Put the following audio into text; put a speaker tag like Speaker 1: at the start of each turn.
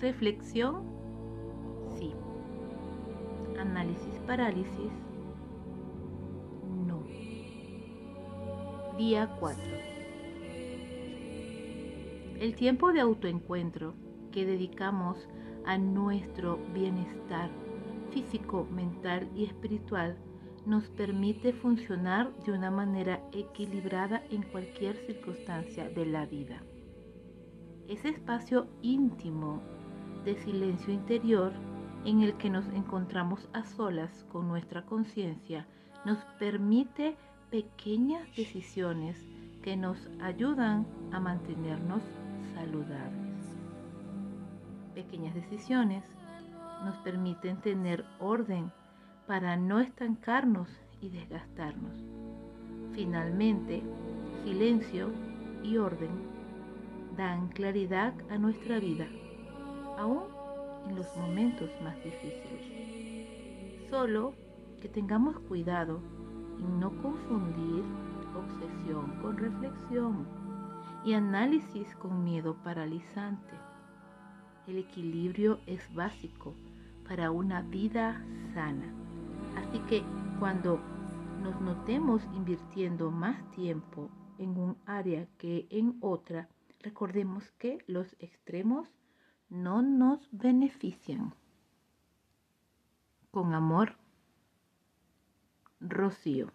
Speaker 1: Reflexión, sí. Análisis, parálisis, no. Día 4. El tiempo de autoencuentro que dedicamos a nuestro bienestar físico, mental y espiritual nos permite funcionar de una manera equilibrada en cualquier circunstancia de la vida. Ese espacio íntimo de silencio interior en el que nos encontramos a solas con nuestra conciencia nos permite pequeñas decisiones que nos ayudan a mantenernos saludables. Pequeñas decisiones nos permiten tener orden para no estancarnos y desgastarnos. Finalmente, silencio y orden dan claridad a nuestra vida, aún en los momentos más difíciles. Solo que tengamos cuidado en no confundir obsesión con reflexión y análisis con miedo paralizante. El equilibrio es básico para una vida sana. Así que cuando nos notemos invirtiendo más tiempo en un área que en otra, recordemos que los extremos no nos benefician. Con amor, Rocío.